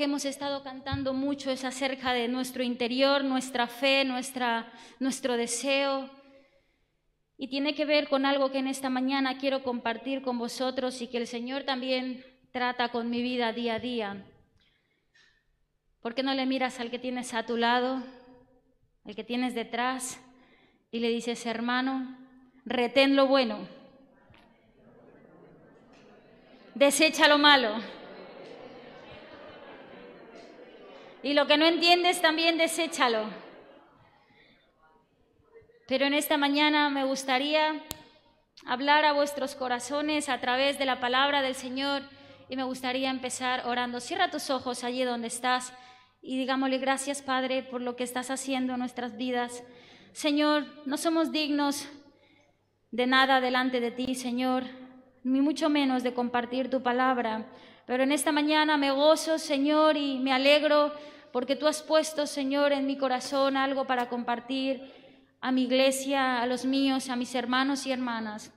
que hemos estado cantando mucho es acerca de nuestro interior, nuestra fe, nuestra, nuestro deseo. Y tiene que ver con algo que en esta mañana quiero compartir con vosotros y que el Señor también trata con mi vida día a día. ¿Por qué no le miras al que tienes a tu lado, al que tienes detrás, y le dices, hermano, retén lo bueno, desecha lo malo? Y lo que no entiendes también deséchalo. Pero en esta mañana me gustaría hablar a vuestros corazones a través de la palabra del Señor y me gustaría empezar orando. Cierra tus ojos allí donde estás y digámosle gracias Padre por lo que estás haciendo en nuestras vidas. Señor, no somos dignos de nada delante de ti, Señor, ni mucho menos de compartir tu palabra. Pero en esta mañana me gozo, Señor, y me alegro porque tú has puesto, Señor, en mi corazón algo para compartir a mi iglesia, a los míos, a mis hermanos y hermanas.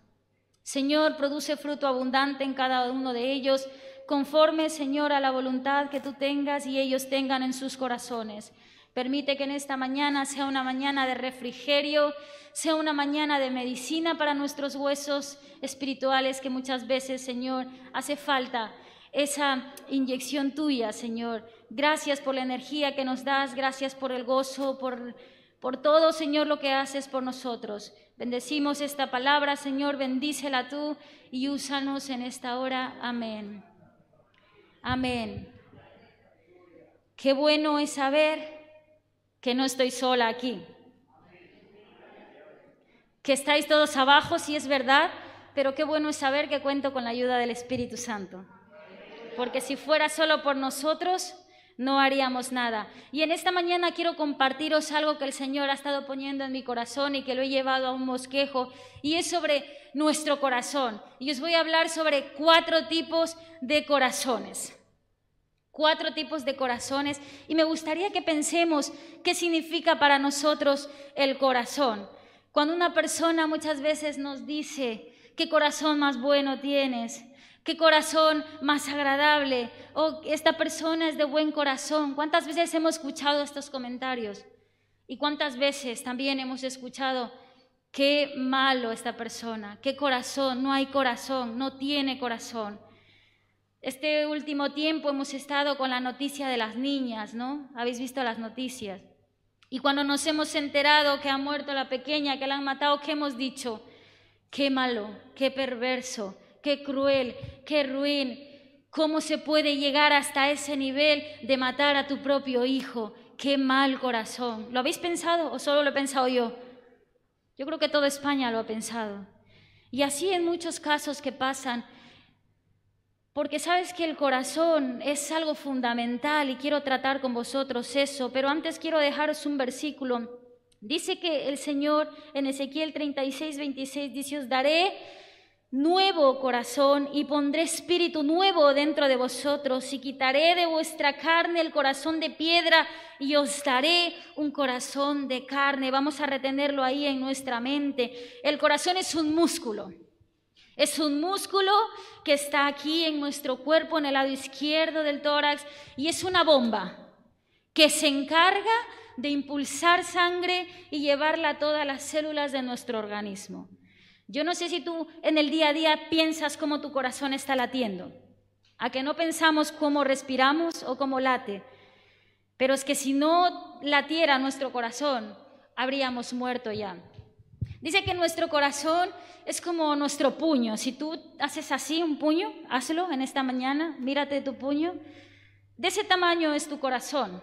Señor, produce fruto abundante en cada uno de ellos, conforme, Señor, a la voluntad que tú tengas y ellos tengan en sus corazones. Permite que en esta mañana sea una mañana de refrigerio, sea una mañana de medicina para nuestros huesos espirituales que muchas veces, Señor, hace falta esa inyección tuya, Señor. Gracias por la energía que nos das, gracias por el gozo, por, por todo, Señor, lo que haces por nosotros. Bendecimos esta palabra, Señor, bendícela tú y úsanos en esta hora. Amén. Amén. Qué bueno es saber que no estoy sola aquí. Que estáis todos abajo, si es verdad, pero qué bueno es saber que cuento con la ayuda del Espíritu Santo porque si fuera solo por nosotros, no haríamos nada. Y en esta mañana quiero compartiros algo que el Señor ha estado poniendo en mi corazón y que lo he llevado a un mosquejo, y es sobre nuestro corazón. Y os voy a hablar sobre cuatro tipos de corazones. Cuatro tipos de corazones. Y me gustaría que pensemos qué significa para nosotros el corazón. Cuando una persona muchas veces nos dice, ¿qué corazón más bueno tienes? Qué corazón más agradable, oh, esta persona es de buen corazón. ¿Cuántas veces hemos escuchado estos comentarios? Y cuántas veces también hemos escuchado, qué malo esta persona, qué corazón, no hay corazón, no tiene corazón. Este último tiempo hemos estado con la noticia de las niñas, ¿no? Habéis visto las noticias. Y cuando nos hemos enterado que ha muerto la pequeña, que la han matado, ¿qué hemos dicho? Qué malo, qué perverso, qué cruel, qué ruin. ¿Cómo se puede llegar hasta ese nivel de matar a tu propio hijo? Qué mal corazón. ¿Lo habéis pensado o solo lo he pensado yo? Yo creo que toda España lo ha pensado. Y así en muchos casos que pasan, porque sabes que el corazón es algo fundamental y quiero tratar con vosotros eso, pero antes quiero dejaros un versículo. Dice que el Señor en Ezequiel 36, 26 dice, os daré nuevo corazón y pondré espíritu nuevo dentro de vosotros y quitaré de vuestra carne el corazón de piedra y os daré un corazón de carne. Vamos a retenerlo ahí en nuestra mente. El corazón es un músculo. Es un músculo que está aquí en nuestro cuerpo, en el lado izquierdo del tórax, y es una bomba que se encarga de impulsar sangre y llevarla a todas las células de nuestro organismo. Yo no sé si tú en el día a día piensas cómo tu corazón está latiendo, a que no pensamos cómo respiramos o cómo late, pero es que si no latiera nuestro corazón, habríamos muerto ya. Dice que nuestro corazón es como nuestro puño. Si tú haces así un puño, hazlo en esta mañana, mírate tu puño. De ese tamaño es tu corazón.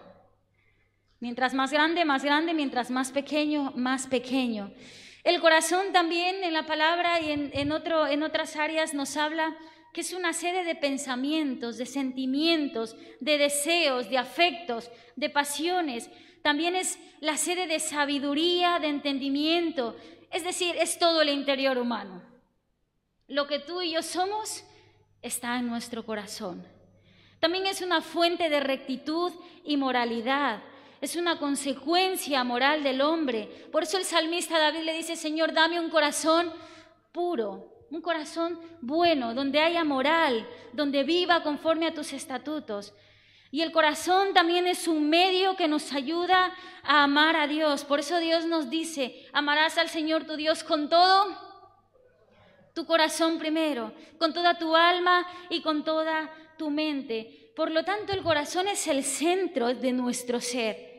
Mientras más grande, más grande, mientras más pequeño, más pequeño. El corazón también en la palabra y en, otro, en otras áreas nos habla que es una sede de pensamientos, de sentimientos, de deseos, de afectos, de pasiones. También es la sede de sabiduría, de entendimiento. Es decir, es todo el interior humano. Lo que tú y yo somos está en nuestro corazón. También es una fuente de rectitud y moralidad es una consecuencia moral del hombre. Por eso el salmista David le dice, Señor, dame un corazón puro, un corazón bueno, donde haya moral, donde viva conforme a tus estatutos. Y el corazón también es un medio que nos ayuda a amar a Dios. Por eso Dios nos dice, amarás al Señor tu Dios con todo tu corazón primero, con toda tu alma y con toda tu mente. Por lo tanto, el corazón es el centro de nuestro ser.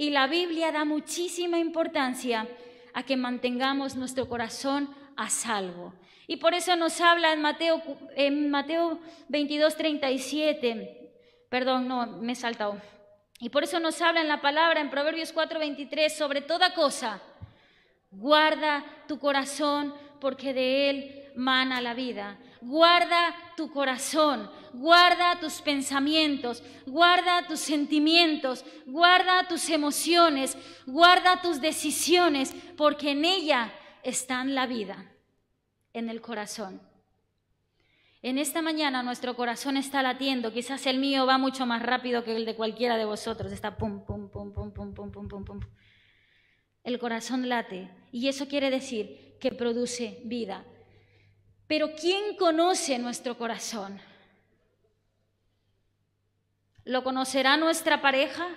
Y la Biblia da muchísima importancia a que mantengamos nuestro corazón a salvo. Y por eso nos habla en Mateo, en Mateo 22, 37, perdón, no, me he saltado. Y por eso nos habla en la palabra en Proverbios 4, 23, sobre toda cosa, guarda tu corazón porque de él mana la vida. Guarda tu corazón, guarda tus pensamientos, guarda tus sentimientos, guarda tus emociones, guarda tus decisiones, porque en ella está la vida, en el corazón. En esta mañana nuestro corazón está latiendo, quizás el mío va mucho más rápido que el de cualquiera de vosotros, está pum, pum, pum, pum, pum, pum, pum, pum, pum. El corazón late y eso quiere decir que produce vida. Pero ¿quién conoce nuestro corazón? ¿Lo conocerá nuestra pareja?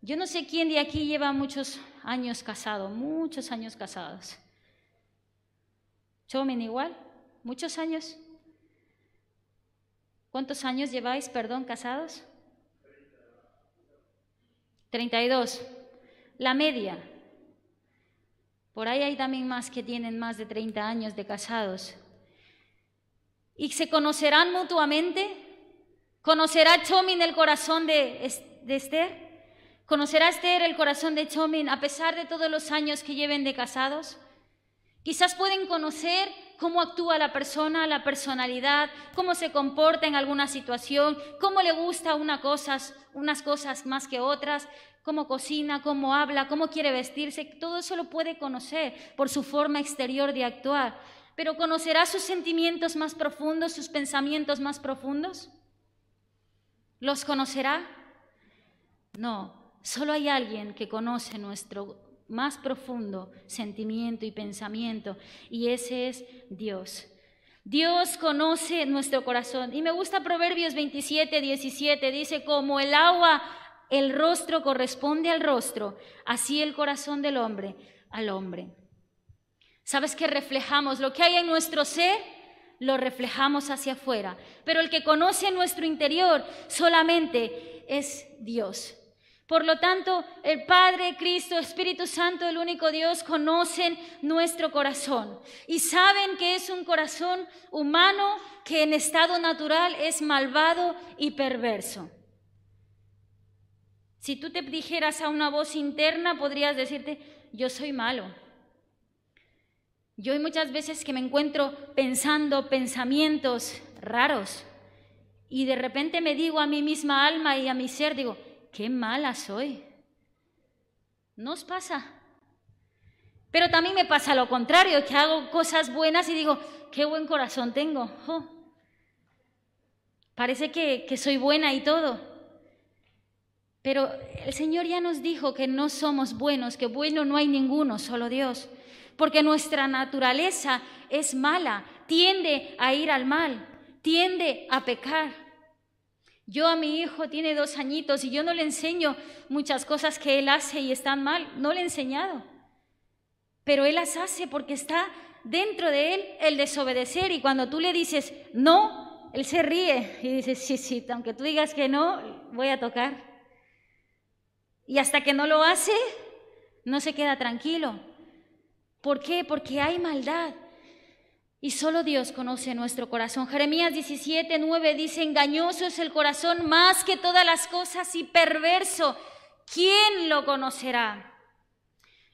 Yo no sé quién de aquí lleva muchos años casado, muchos años casados. Chomen igual, muchos años. ¿Cuántos años lleváis, perdón, casados? 32. La media. Por ahí hay también más que tienen más de 30 años de casados. ¿Y se conocerán mutuamente? ¿Conocerá Chomin el corazón de, Esther? ¿Conocerá Esther el corazón de Chomin a pesar de todos los años que lleven de casados? Quizás pueden conocer cómo actúa la persona, la personalidad, cómo se comporta en alguna situación, cómo le gusta unas cosas más que otras, cómo cocina, cómo habla, cómo quiere vestirse, todo eso lo puede conocer por su forma exterior de actuar. Pero ¿conocerá sus sentimientos más profundos, sus pensamientos más profundos? ¿Los conocerá? No, solo hay alguien que conoce nuestro más profundo sentimiento y pensamiento, y ese es Dios. Dios conoce nuestro corazón. Y me gusta Proverbios 27, 17, dice, como el agua el rostro corresponde al rostro, así el corazón del hombre al hombre. ¿Sabes que reflejamos lo que hay en nuestro ser? Lo reflejamos hacia afuera. Pero el que conoce nuestro interior solamente es Dios. Por lo tanto, el Padre, Cristo, Espíritu Santo, el único Dios, conocen nuestro corazón y saben que es un corazón humano que en estado natural es malvado y perverso. Si tú te dijeras a una voz interna, podrías decirte, yo soy malo. Yo hay muchas veces que me encuentro pensando pensamientos raros y de repente me digo a mi misma alma y a mi ser, digo, qué mala soy. ¿No os pasa? Pero también me pasa lo contrario, que hago cosas buenas y digo, qué buen corazón tengo. parece que, que soy buena y todo. Pero el Señor ya nos dijo que no somos buenos, que bueno no hay ninguno, solo Dios. Porque nuestra naturaleza es mala, tiende a ir al mal, tiende a pecar. Yo a mi hijo tiene dos añitos y yo no le enseño muchas cosas que él hace y están mal, no le he enseñado. Pero él las hace porque está dentro de él el desobedecer y cuando tú le dices no, él se ríe y dice, sí, sí, aunque tú digas que no, voy a tocar. Y hasta que no lo hace, no se queda tranquilo. ¿Por qué? Porque hay maldad. Y solo Dios conoce nuestro corazón. Jeremías 17, 9 dice, engañoso es el corazón más que todas las cosas y perverso. ¿Quién lo conocerá?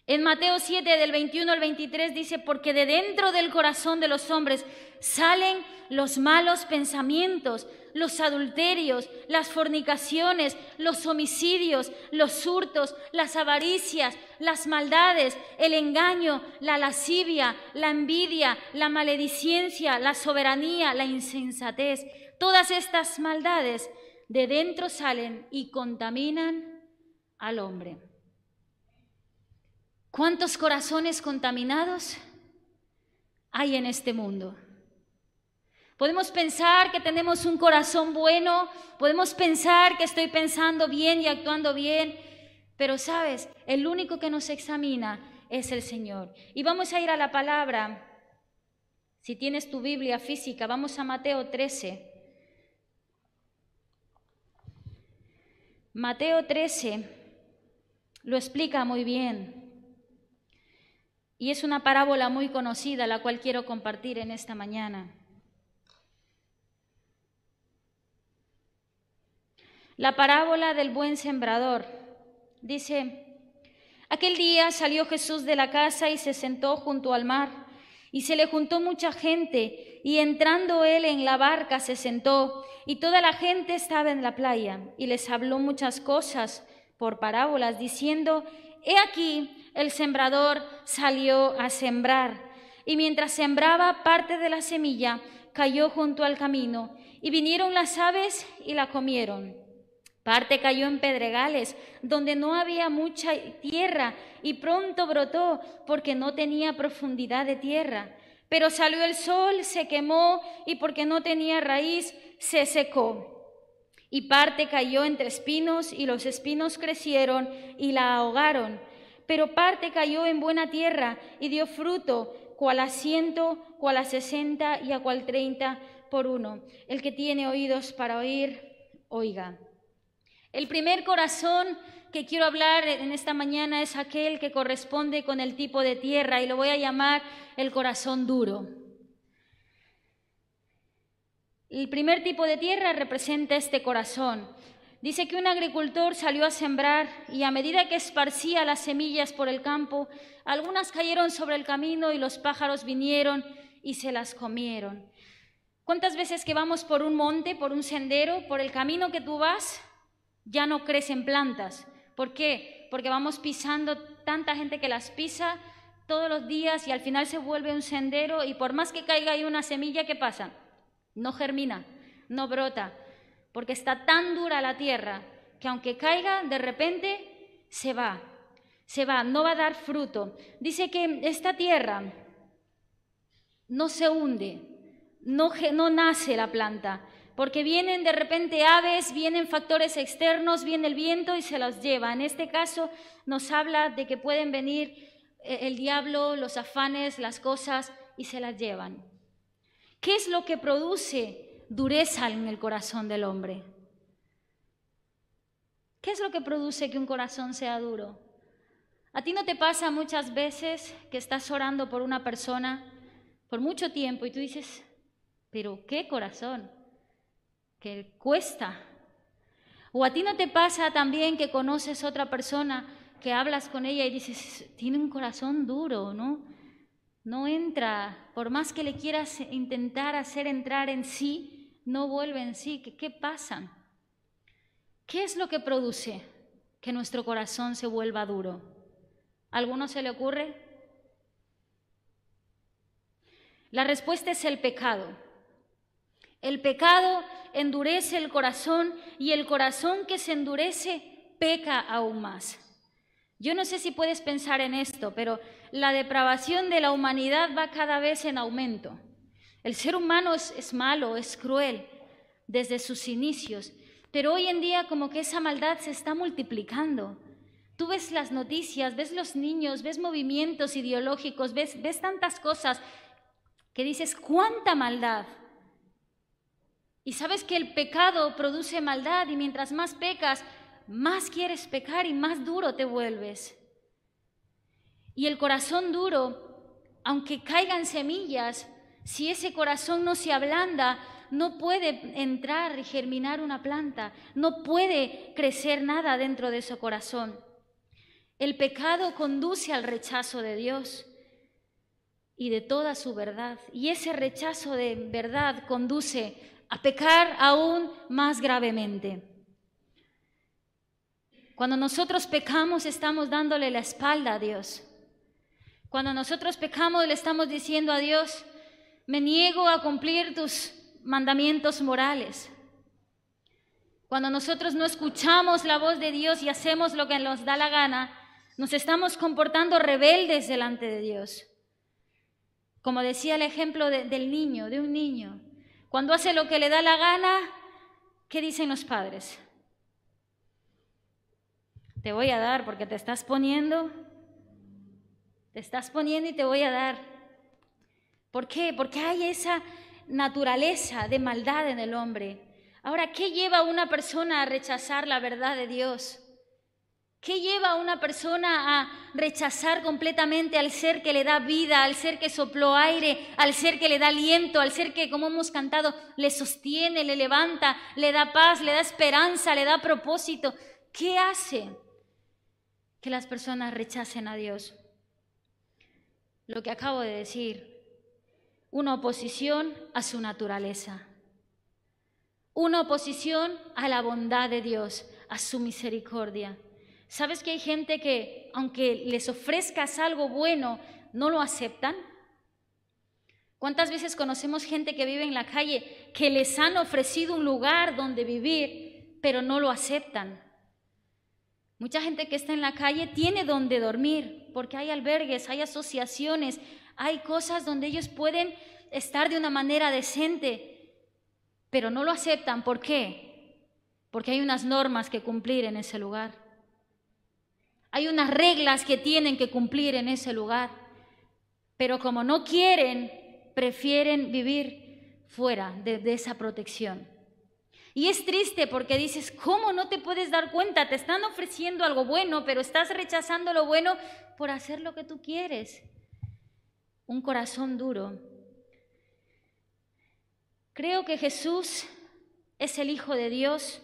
En Mateo 7, del 21 al 23 dice, porque de dentro del corazón de los hombres salen los malos pensamientos, los adulterios, las fornicaciones, los homicidios, los hurtos, las avaricias, las maldades, el engaño, la lascivia, la envidia, la maledicencia, la soberanía, la insensatez. Todas estas maldades de dentro salen y contaminan al hombre. ¿Cuántos corazones contaminados hay en este mundo? Podemos pensar que tenemos un corazón bueno, podemos pensar que estoy pensando bien y actuando bien, pero sabes, el único que nos examina es el Señor. Y vamos a ir a la palabra. Si tienes tu Biblia física, vamos a Mateo 13. Mateo 13 lo explica muy bien. Y es una parábola muy conocida, la cual quiero compartir en esta mañana. La parábola del buen sembrador. Dice, aquel día salió Jesús de la casa y se sentó junto al mar, y se le juntó mucha gente, y entrando él en la barca se sentó, y toda la gente estaba en la playa, y les habló muchas cosas por parábolas, diciendo, He aquí, el sembrador salió a sembrar, y mientras sembraba parte de la semilla, cayó junto al camino, y vinieron las aves y la comieron. Parte cayó en pedregales, donde no había mucha tierra, y pronto brotó, porque no tenía profundidad de tierra. Pero salió el sol, se quemó, y porque no tenía raíz, se secó. Y parte cayó entre espinos, y los espinos crecieron y la ahogaron. Pero parte cayó en buena tierra, y dio fruto, cual a ciento, cual a sesenta y a cual treinta por uno. El que tiene oídos para oír, oiga. El primer corazón que quiero hablar en esta mañana es aquel que corresponde con el tipo de tierra y lo voy a llamar el corazón duro. El primer tipo de tierra representa este corazón. Dice que un agricultor salió a sembrar y a medida que esparcía las semillas por el campo, algunas cayeron sobre el camino y los pájaros vinieron y se las comieron. ¿Cuántas veces que vamos por un monte, por un sendero, por el camino que tú vas, ya no crecen plantas. ¿Por qué? Porque vamos pisando tanta gente que las pisa todos los días y al final se vuelve un sendero y por más que caiga ahí una semilla, ¿qué pasa? No germina, no brota, porque está tan dura la tierra que aunque caiga, de repente se va, se va, no va a dar fruto. Dice que esta tierra no se hunde, no, no nace la planta, porque vienen de repente aves, vienen factores externos, viene el viento y se los lleva. En este caso nos habla de que pueden venir eh, el diablo, los afanes, las cosas y se las llevan. ¿Qué es lo que produce dureza en el corazón del hombre? ¿Qué es lo que produce que un corazón sea duro? ¿A ti no te pasa muchas veces que estás orando por una persona por mucho tiempo y tú dices, pero qué corazón? que cuesta. O a ti no te pasa también que conoces otra persona, que hablas con ella y dices, tiene un corazón duro, ¿no? No entra, por más que le quieras intentar hacer entrar en sí, no vuelve en sí. ¿Qué, qué pasa? ¿Qué es lo que produce que nuestro corazón se vuelva duro? ¿A ¿Alguno se le ocurre? La respuesta es el pecado. El pecado endurece el corazón y el corazón que se endurece peca aún más. Yo no sé si puedes pensar en esto, pero la depravación de la humanidad va cada vez en aumento. El ser humano es, malo, es cruel desde sus inicios, pero hoy en día como que esa maldad se está multiplicando. Tú ves las noticias, ves los niños, ves movimientos ideológicos, ves, ves tantas cosas que dices, ¿cuánta maldad? Y sabes que el pecado produce maldad y mientras más pecas, más quieres pecar y más duro te vuelves. Y el corazón duro, aunque caigan semillas, si ese corazón no se ablanda, no puede entrar y germinar una planta, no puede crecer nada dentro de ese corazón. El pecado conduce al rechazo de Dios y de toda su verdad. Y ese rechazo de verdad conduce a pecar aún más gravemente. Cuando nosotros pecamos estamos dándole la espalda a Dios. Cuando nosotros pecamos le estamos diciendo a Dios, me niego a cumplir tus mandamientos morales. Cuando nosotros no escuchamos la voz de Dios y hacemos lo que nos da la gana, nos estamos comportando rebeldes delante de Dios. Como decía el ejemplo del niño, de un niño. Cuando hace lo que le da la gana, ¿qué dicen los padres? Te voy a dar porque te estás poniendo, te estás poniendo y te voy a dar. ¿Por qué? Porque hay esa naturaleza de maldad en el hombre. Ahora, ¿qué lleva a una persona a rechazar la verdad de Dios? ¿Qué lleva a una persona a rechazar completamente al ser que le da vida, al ser que sopló aire, al ser que le da aliento, al ser que, como hemos cantado, le sostiene, le levanta, le da paz, le da esperanza, le da propósito? ¿Qué hace que las personas rechacen a Dios? Lo que acabo de decir, una oposición a su naturaleza, una oposición a la bondad de Dios, a su misericordia. ¿Sabes que hay gente que, aunque les ofrezcas algo bueno, no lo aceptan? ¿Cuántas veces conocemos gente que vive en la calle que les han ofrecido un lugar donde vivir, pero no lo aceptan? Mucha gente que está en la calle tiene donde dormir, porque hay albergues, hay asociaciones, hay cosas donde ellos pueden estar de una manera decente, pero no lo aceptan. ¿Por qué? Porque hay unas normas que cumplir en ese lugar. Hay unas reglas que tienen que cumplir en ese lugar. Pero como no quieren, prefieren vivir fuera de, esa protección. Y es triste porque dices, ¿cómo no te puedes dar cuenta? Te están ofreciendo algo bueno, pero estás rechazando lo bueno por hacer lo que tú quieres. Un corazón duro. Creo que Jesús es el Hijo de Dios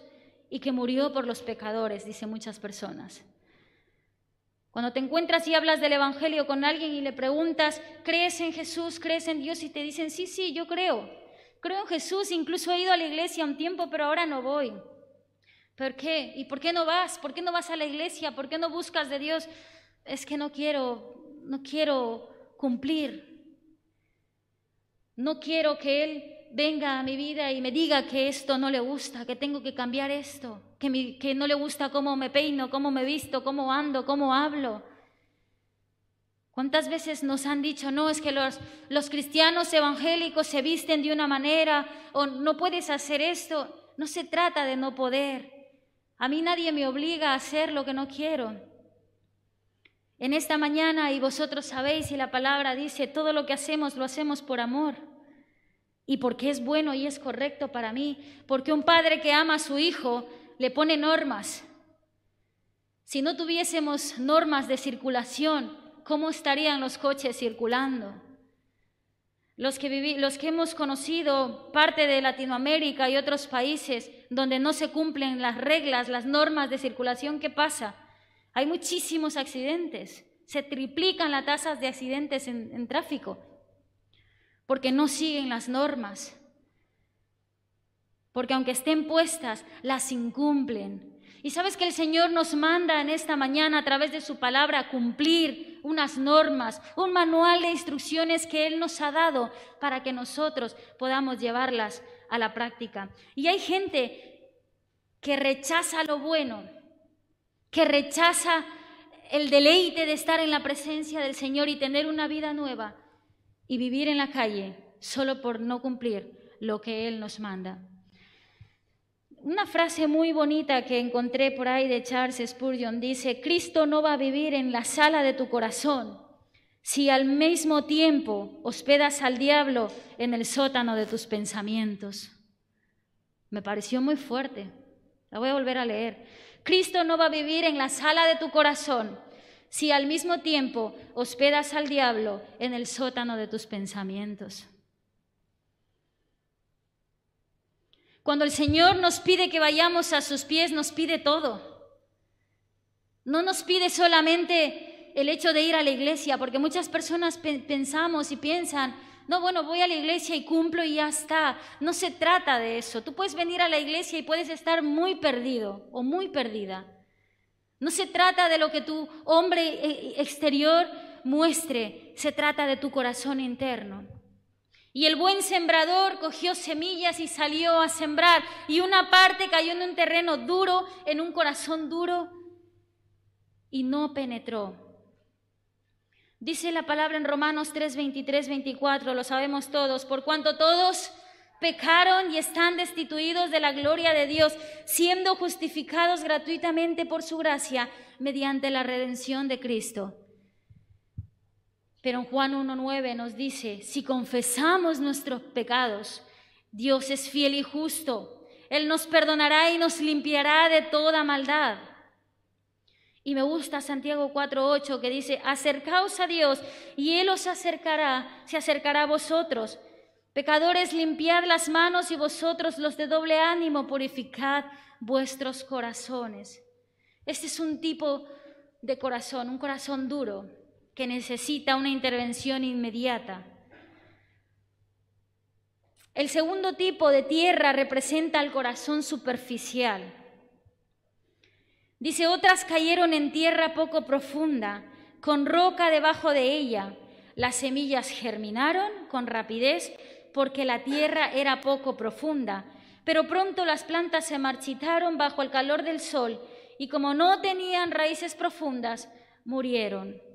y que murió por los pecadores, dicen muchas personas. Cuando te encuentras y hablas del Evangelio con alguien y le preguntas, ¿crees en Jesús? ¿Crees en Dios? Y te dicen, sí, sí, yo creo. Creo en Jesús, incluso he ido a la iglesia un tiempo, pero ahora no voy. ¿Por qué? ¿Y por qué no vas? ¿Por qué no vas a la iglesia? ¿Por qué no buscas de Dios? Es que no quiero, no quiero cumplir. No quiero que Él venga a mi vida y me diga que esto no le gusta, que tengo que cambiar esto que, no le gusta cómo me peino, cómo me visto, cómo ando, cómo hablo. ¿Cuántas veces nos han dicho, no, es que los, los cristianos evangélicos se visten de una manera o no puedes hacer esto? No se trata de no poder. A mí nadie me obliga a hacer lo que no quiero. En esta mañana, y vosotros sabéis, y la palabra dice, todo lo que hacemos lo hacemos por amor y porque es bueno y es correcto para mí, porque un padre que ama a su hijo le pone normas. Si no tuviésemos normas de circulación, ¿cómo estarían los coches circulando? Los que, los que hemos conocido parte de Latinoamérica y otros países donde no se cumplen las reglas, las normas de circulación, ¿qué pasa? Hay muchísimos accidentes, se triplican las tasas de accidentes en tráfico porque no siguen las normas porque aunque estén puestas, las incumplen. Y sabes que el Señor nos manda en esta mañana a través de su palabra cumplir unas normas, un manual de instrucciones que Él nos ha dado para que nosotros podamos llevarlas a la práctica. Y hay gente que rechaza lo bueno, que rechaza el deleite de estar en la presencia del Señor y tener una vida nueva y vivir en la calle solo por no cumplir lo que Él nos manda una frase muy bonita que encontré por ahí de Charles Spurgeon dice, Cristo no va a vivir en la sala de tu corazón si al mismo tiempo hospedas al diablo en el sótano de tus pensamientos. Me pareció muy fuerte. La voy a volver a leer. Cristo no va a vivir en la sala de tu corazón si al mismo tiempo hospedas al diablo en el sótano de tus pensamientos. Cuando el Señor nos pide que vayamos a sus pies, nos pide todo. No nos pide solamente el hecho de ir a la iglesia, porque muchas personas pensamos y piensan, no, bueno, voy a la iglesia y cumplo y ya está. No se trata de eso. Tú puedes venir a la iglesia y puedes estar muy perdido o muy perdida. No se trata de lo que tu hombre eh, exterior muestre, se trata de tu corazón interno. Y el buen sembrador cogió semillas y salió a sembrar. Y una parte cayó en un terreno duro, en un corazón duro, y no penetró. Dice la palabra en Romanos 3, 23, 24, lo sabemos todos, por cuanto todos pecaron y están destituidos de la gloria de Dios, siendo justificados gratuitamente por su gracia mediante la redención de Cristo. Pero en Juan 1.9 nos dice, si confesamos nuestros pecados, Dios es fiel y justo. Él nos perdonará y nos limpiará de toda maldad. Y me gusta Santiago 4.8 que dice, acercaos a Dios y Él os acercará, se acercará a vosotros. Pecadores, limpiad las manos y vosotros los de doble ánimo, purificad vuestros corazones. Este es un tipo de corazón, un corazón duro, que necesita una intervención inmediata. El segundo tipo de tierra representa el corazón superficial. Dice, otras cayeron en tierra poco profunda, con roca debajo de ella. Las semillas germinaron con rapidez porque la tierra era poco profunda, pero pronto las plantas se marchitaron bajo el calor del sol y como no tenían raíces profundas, murieron.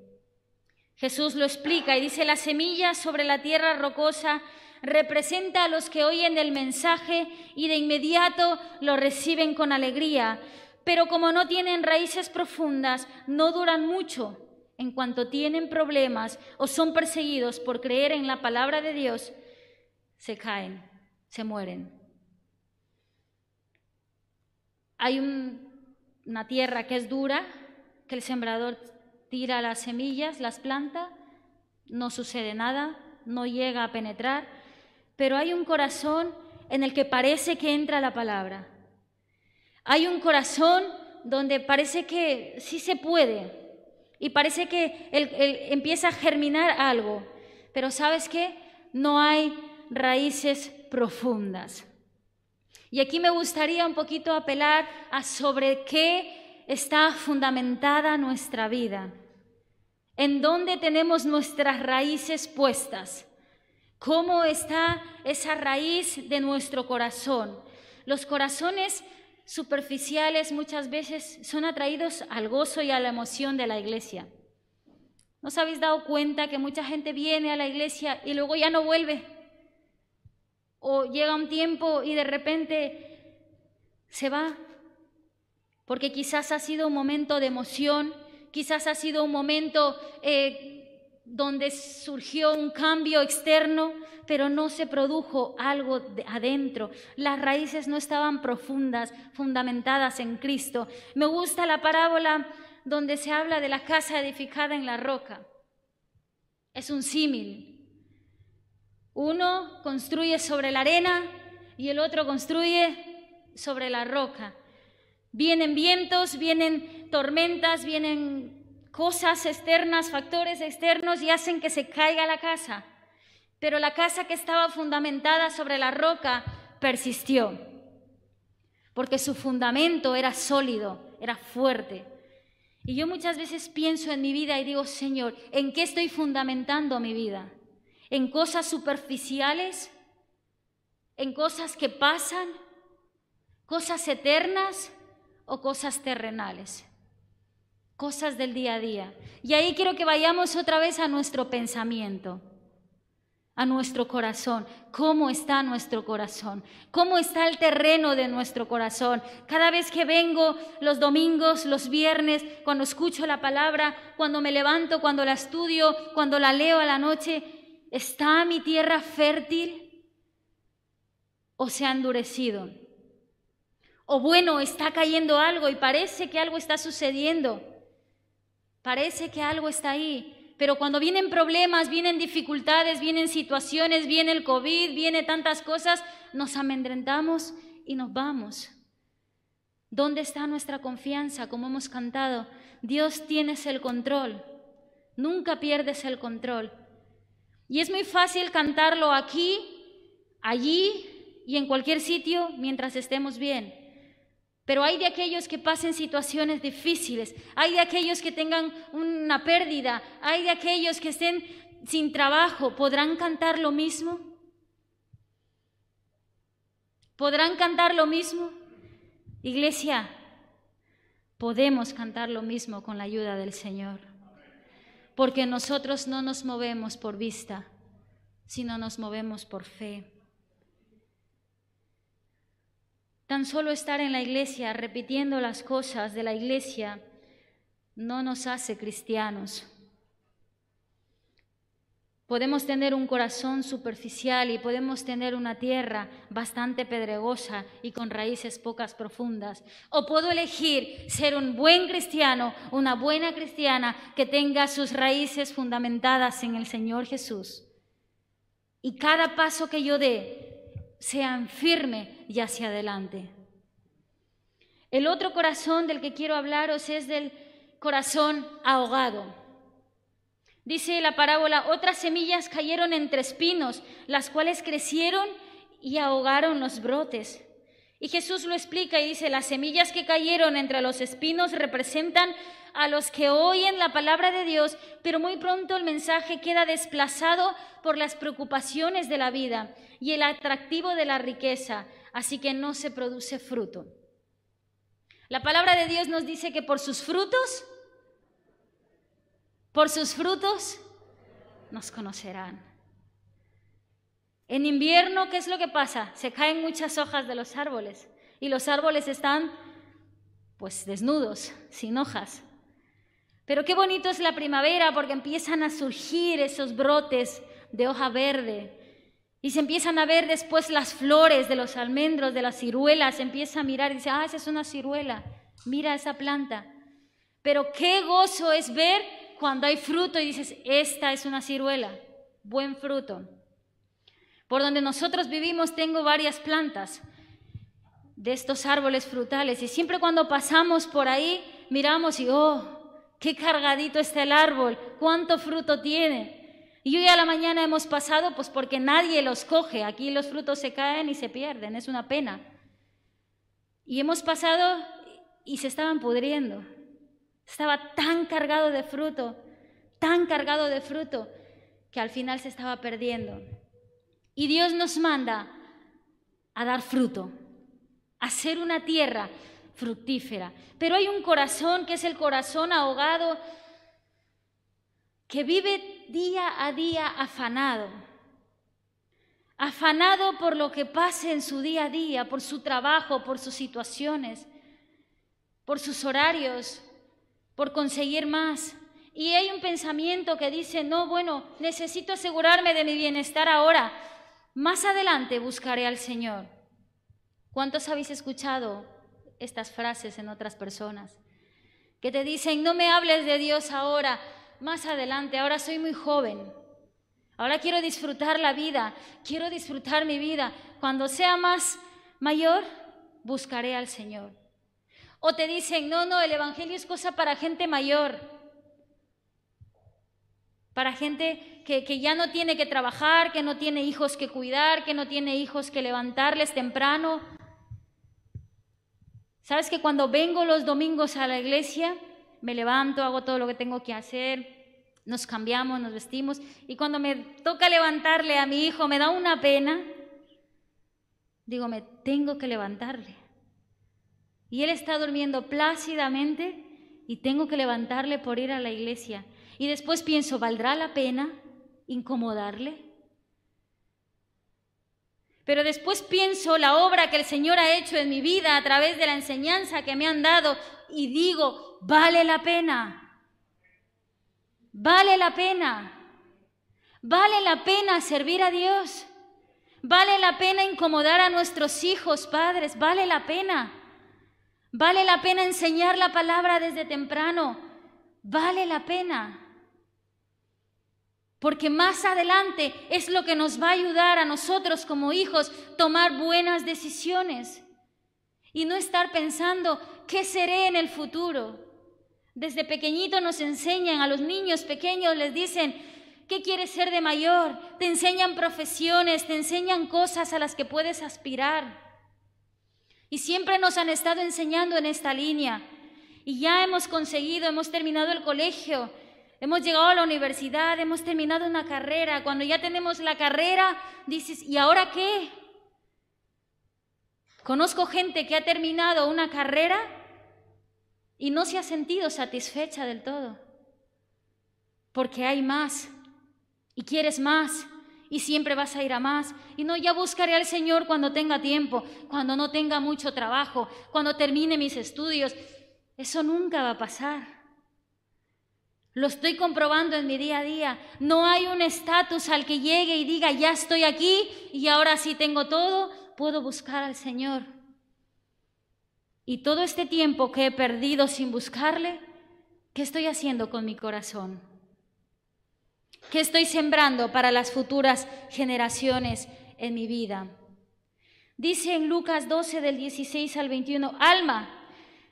Jesús lo explica y dice, la semilla sobre la tierra rocosa representa a los que oyen el mensaje y de inmediato lo reciben con alegría, pero como no tienen raíces profundas, no duran mucho. En cuanto tienen problemas o son perseguidos por creer en la palabra de Dios, se caen, se mueren. Hay una tierra que es dura, que el sembrador tira las semillas, las planta, no sucede nada, no llega a penetrar, pero hay un corazón en el que parece que entra la palabra. Hay un corazón donde parece que sí se puede y parece que empieza a germinar algo, pero ¿sabes qué? No hay raíces profundas. Y aquí me gustaría un poquito apelar a sobre qué está fundamentada nuestra vida, en dónde tenemos nuestras raíces puestas, cómo está esa raíz de nuestro corazón. Los corazones superficiales muchas veces son atraídos al gozo y a la emoción de la iglesia. ¿No os habéis dado cuenta que mucha gente viene a la iglesia y luego ya no vuelve? O llega un tiempo y de repente se va porque quizás ha sido un momento de emoción, quizás ha sido un momento eh, donde surgió un cambio externo, pero no se produjo algo de adentro. Las raíces no estaban profundas, fundamentadas en Cristo. Me gusta la parábola donde se habla de la casa edificada en la roca. Es un símil. Uno construye sobre la arena y el otro construye sobre la roca. Vienen vientos, vienen tormentas, vienen cosas externas, factores externos y hacen que se caiga la casa. Pero la casa que estaba fundamentada sobre la roca persistió, porque su fundamento era sólido, era fuerte. Y yo muchas veces pienso en mi vida y digo, Señor, ¿en qué estoy fundamentando mi vida? ¿En cosas superficiales? ¿En cosas que pasan? ¿Cosas eternas? O cosas terrenales, cosas del día a día. Y ahí quiero que vayamos otra vez a nuestro pensamiento, a nuestro corazón. ¿Cómo está nuestro corazón? ¿Cómo está el terreno de nuestro corazón? Cada vez que vengo los domingos, los viernes, cuando escucho la palabra, cuando me levanto, cuando la estudio, cuando la leo a la noche, ¿está mi tierra fértil o se ha endurecido? O bueno, está cayendo algo y parece que algo está sucediendo. Parece que algo está ahí. Pero cuando vienen problemas, vienen dificultades, vienen situaciones, viene el COVID, viene tantas cosas, nos amedrentamos y nos vamos. ¿Dónde está nuestra confianza? Como hemos cantado, Dios tienes el control. Nunca pierdes el control. Y es muy fácil cantarlo aquí, allí y en cualquier sitio mientras estemos bien. Pero hay de aquellos que pasen situaciones difíciles, hay de aquellos que tengan una pérdida, hay de aquellos que estén sin trabajo. ¿Podrán cantar lo mismo? ¿Podrán cantar lo mismo? Iglesia, podemos cantar lo mismo con la ayuda del Señor. Porque nosotros no nos movemos por vista, sino nos movemos por fe. Tan solo estar en la iglesia repitiendo las cosas de la iglesia no nos hace cristianos. Podemos tener un corazón superficial y podemos tener una tierra bastante pedregosa y con raíces pocas profundas. O puedo elegir ser un buen cristiano, una buena cristiana que tenga sus raíces fundamentadas en el Señor Jesús. Y cada paso que yo dé sea firme y hacia adelante. El otro corazón del que quiero hablaros es del corazón ahogado. Dice la parábola, otras semillas cayeron entre espinos, las cuales crecieron y ahogaron los brotes. Y Jesús lo explica y dice, las semillas que cayeron entre los espinos representan a los que oyen la palabra de Dios, pero muy pronto el mensaje queda desplazado por las preocupaciones de la vida y el atractivo de la riqueza, así que no se produce fruto. La palabra de Dios nos dice que por sus frutos por sus frutos nos conocerán. En invierno, ¿qué es lo que pasa? Se caen muchas hojas de los árboles y los árboles están pues desnudos, sin hojas. Pero qué bonito es la primavera porque empiezan a surgir esos brotes de hoja verde. Y se empiezan a ver después las flores de los almendros, de las ciruelas, se empieza a mirar y dice, ah, esa es una ciruela, mira esa planta. Pero qué gozo es ver cuando hay fruto y dices, esta es una ciruela, buen fruto. Por donde nosotros vivimos tengo varias plantas de estos árboles frutales. Y siempre cuando pasamos por ahí miramos y, oh, qué cargadito está el árbol, cuánto fruto tiene. Y hoy a la mañana hemos pasado pues porque nadie los coge, aquí los frutos se caen y se pierden, es una pena. Y hemos pasado y se estaban pudriendo. Estaba tan cargado de fruto, tan cargado de fruto, que al final se estaba perdiendo. Y Dios nos manda a dar fruto, a ser una tierra fructífera. Pero hay un corazón que es el corazón ahogado, que vive día a día afanado, afanado por lo que pase en su día a día, por su trabajo, por sus situaciones, por sus horarios, por conseguir más. Y hay un pensamiento que dice, no, bueno, necesito asegurarme de mi bienestar ahora. Más adelante buscaré al Señor. ¿Cuántos habéis escuchado estas frases en otras personas? Que te dicen, no me hables de Dios ahora, más adelante, ahora soy muy joven. Ahora quiero disfrutar la vida, quiero disfrutar mi vida. Cuando sea más mayor, buscaré al Señor. O te dicen, no, no, el Evangelio es cosa para gente mayor, para gente que, que, ya no tiene que trabajar, que no tiene hijos que cuidar, que no tiene hijos que levantarles temprano. ¿Sabes que cuando vengo los domingos a la iglesia, me levanto, hago todo lo que tengo que hacer, nos cambiamos, nos vestimos, y cuando me toca levantarle a mi hijo, me da una pena, digo, me tengo que levantarle. Y él está durmiendo plácidamente y tengo que levantarle por ir a la iglesia. Y después pienso, ¿valdrá la pena incomodarle? Pero después pienso la obra que el Señor ha hecho en mi vida a través de la enseñanza que me han dado y digo, vale la pena. Vale la pena. Vale la pena servir a Dios. Vale la pena incomodar a nuestros hijos, padres. Vale la pena. Vale la pena enseñar la palabra desde temprano. Vale la pena. Porque más adelante es lo que nos va a ayudar a nosotros como hijos tomar buenas decisiones y no estar pensando qué seré en el futuro. Desde pequeñito nos enseñan a los niños pequeños, les dicen, ¿qué quieres ser de mayor? Te enseñan profesiones, te enseñan cosas a las que puedes aspirar. Y siempre nos han estado enseñando en esta línea. Y ya hemos conseguido, hemos terminado el colegio, hemos llegado a la universidad, hemos terminado una carrera. Cuando ya tenemos la carrera, dices, ¿y ahora qué? Conozco gente que ha terminado una carrera y no se ha sentido satisfecha del todo. Porque hay más y quieres más y siempre vas a ir a más. Y no, ya buscaré al Señor cuando tenga tiempo, cuando no tenga mucho trabajo, cuando termine mis estudios. Eso nunca va a pasar. Lo estoy comprobando en mi día a día. No hay un estatus al que llegue y diga, ya estoy aquí y ahora sí tengo todo, puedo buscar al Señor. Y todo este tiempo que he perdido sin buscarle, ¿qué estoy haciendo con mi corazón? ¿Qué estoy sembrando para las futuras generaciones en mi vida? Dice en Lucas 12 del 16 al 21, Alma,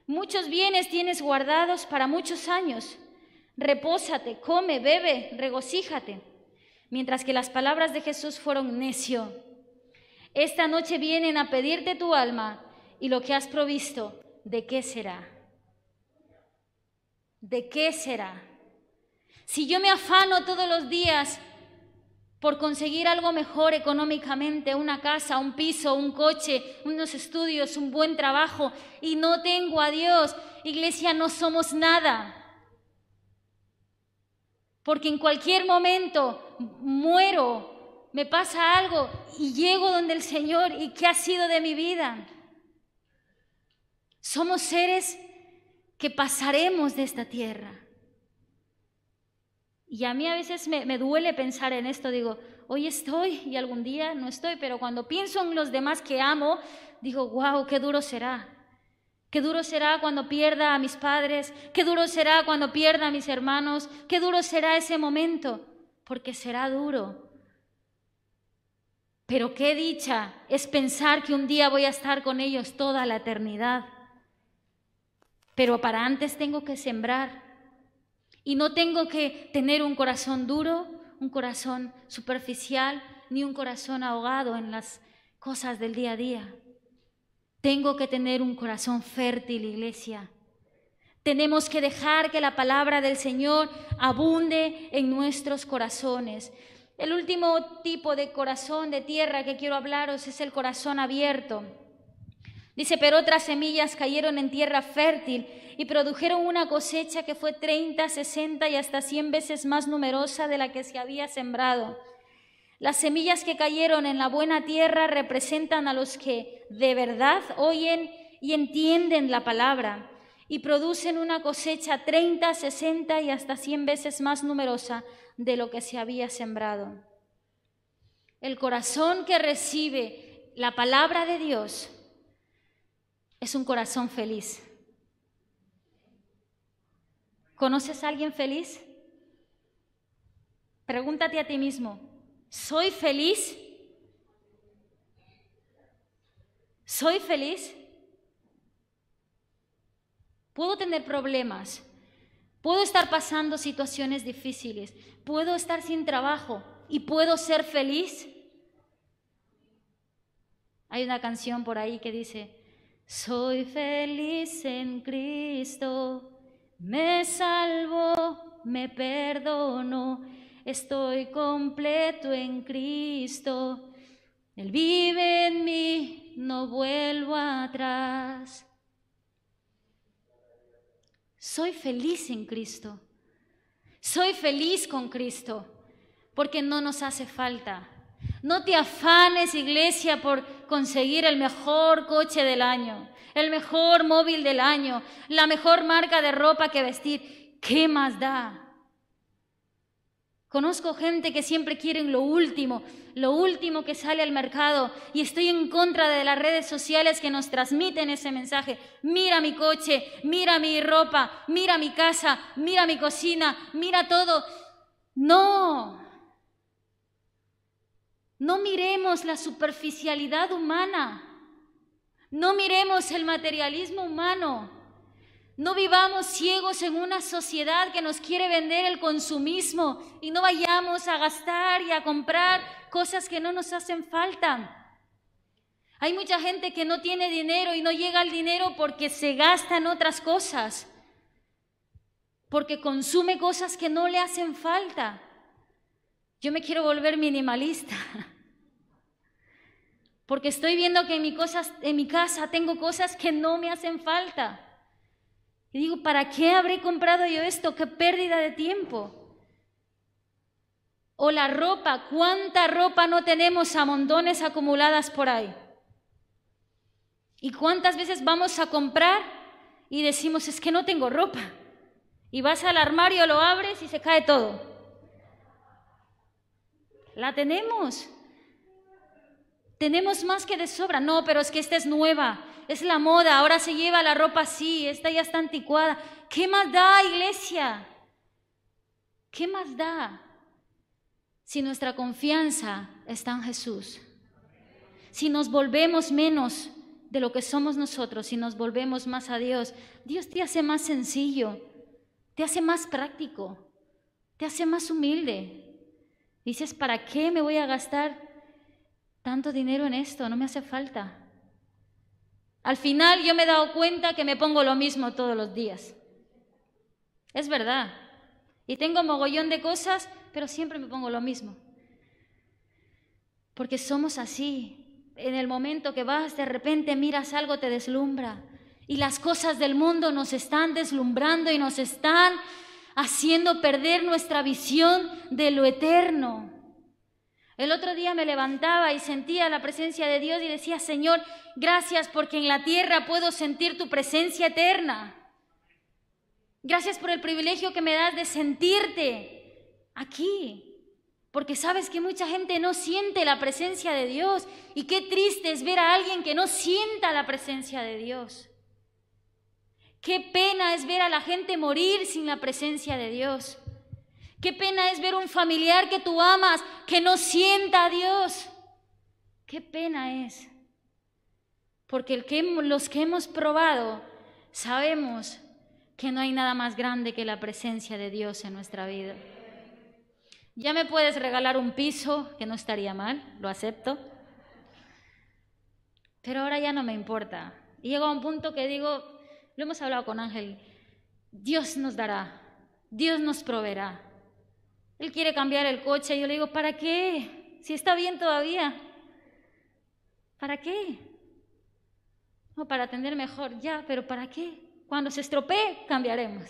muchos bienes tienes guardados para muchos años. Repósate, come, bebe, regocíjate. Mientras que las palabras de Jesús fueron necio. Esta noche vienen a pedirte tu alma y lo que has provisto, ¿de qué será? ¿De qué será? Si yo me afano todos los días por conseguir algo mejor económicamente, una casa, un piso, un coche, unos estudios, un buen trabajo, y no tengo a Dios, iglesia, no somos nada. Porque en cualquier momento muero, me pasa algo y llego donde el Señor y qué ha sido de mi vida. Somos seres que pasaremos de esta tierra. Y a mí a veces me, duele pensar en esto, digo, hoy estoy y algún día no estoy, pero cuando pienso en los demás que amo, digo, wow, qué duro será. Qué duro será cuando pierda a mis padres, qué duro será cuando pierda a mis hermanos, qué duro será ese momento, porque será duro. Pero qué dicha es pensar que un día voy a estar con ellos toda la eternidad. Pero para antes tengo que sembrar y no tengo que tener un corazón duro, un corazón superficial, ni un corazón ahogado en las cosas del día a día. Tengo que tener un corazón fértil, iglesia. Tenemos que dejar que la palabra del Señor abunde en nuestros corazones. El último tipo de corazón de tierra que quiero hablaros es el corazón abierto. Dice, pero otras semillas cayeron en tierra fértil y produjeron una cosecha que fue 30, 60 y hasta 100 veces más numerosa de la que se había sembrado. Las semillas que cayeron en la buena tierra representan a los que de verdad oyen y entienden la palabra y producen una cosecha 30, 60 y hasta 100 veces más numerosa de lo que se había sembrado. El corazón que recibe la palabra de Dios es un corazón feliz. ¿Conoces a alguien feliz? Pregúntate a ti mismo, ¿soy feliz? ¿Soy feliz? Puedo tener problemas, puedo estar pasando situaciones difíciles, puedo estar sin trabajo y puedo ser feliz. Hay una canción por ahí que dice, soy feliz en Cristo me salvo, me perdono, estoy completo en Cristo. Él vive en mí, no vuelvo atrás. Soy feliz en Cristo. Soy feliz con Cristo, porque no nos hace falta. No te afanes, iglesia, por conseguir el mejor coche del año el mejor móvil del año, la mejor marca de ropa que vestir. ¿Qué más da? Conozco gente que siempre quieren lo último, lo último que sale al mercado y estoy en contra de las redes sociales que nos transmiten ese mensaje. Mira mi coche, mira mi ropa, mira mi casa, mira mi cocina, mira todo. No, no miremos la superficialidad humana. No miremos el materialismo humano. No vivamos ciegos en una sociedad que nos quiere vender el consumismo y no vayamos a gastar y a comprar cosas que no nos hacen falta. Hay mucha gente que no tiene dinero y no llega al dinero porque se gasta en otras cosas, porque consume cosas que no le hacen falta. Yo me quiero volver minimalista. porque estoy viendo que en mi, en mi casa tengo cosas que no me hacen falta. Y digo, ¿para qué habré comprado yo esto? ¡Qué pérdida de tiempo! O la ropa, ¿cuánta ropa no tenemos a montones acumuladas por ahí? ¿Y cuántas veces vamos a comprar y decimos, es que no tengo ropa? Y vas al armario, lo abres y se cae todo. La tenemos. Tenemos más que de sobra. No, pero es que esta es nueva. Es la moda. Ahora se lleva la ropa así. Esta ya está anticuada. ¿Qué más da, iglesia? ¿Qué más da si nuestra confianza está en Jesús? Si nos volvemos menos de lo que somos nosotros, si nos volvemos más a Dios, Dios te hace más sencillo, te hace más práctico, te hace más humilde. Dices, ¿para qué me voy a gastar tanto dinero en esto? No me hace falta. Al final yo me he dado cuenta que me pongo lo mismo todos los días. Es verdad. Y tengo mogollón de cosas, pero siempre me pongo lo mismo. Porque somos así. En el momento que vas, de repente miras algo, te deslumbra. Y las cosas del mundo nos están deslumbrando y nos están haciendo perder nuestra visión de lo eterno. El otro día me levantaba y sentía la presencia de Dios y decía, Señor, gracias porque en la tierra puedo sentir tu presencia eterna. Gracias por el privilegio que me das de sentirte aquí. Porque sabes que mucha gente no siente la presencia de Dios. Y qué triste es ver a alguien que no sienta la presencia de Dios. Qué pena es ver a la gente morir sin la presencia de Dios. Qué pena es ver un familiar que tú amas que no sienta a Dios. Qué pena es. Porque los que hemos probado sabemos que no hay nada más grande que la presencia de Dios en nuestra vida. Ya me puedes regalar un piso, que no estaría mal, lo acepto. Pero ahora ya no me importa. Y llego a un punto que digo, lo hemos hablado con Ángel, Dios nos dará, Dios nos proveerá. Él quiere cambiar el coche yo le digo, ¿para qué? Si está bien todavía. ¿Para qué? No, para atender mejor, ya, pero ¿para qué? Cuando se estropee, cambiaremos.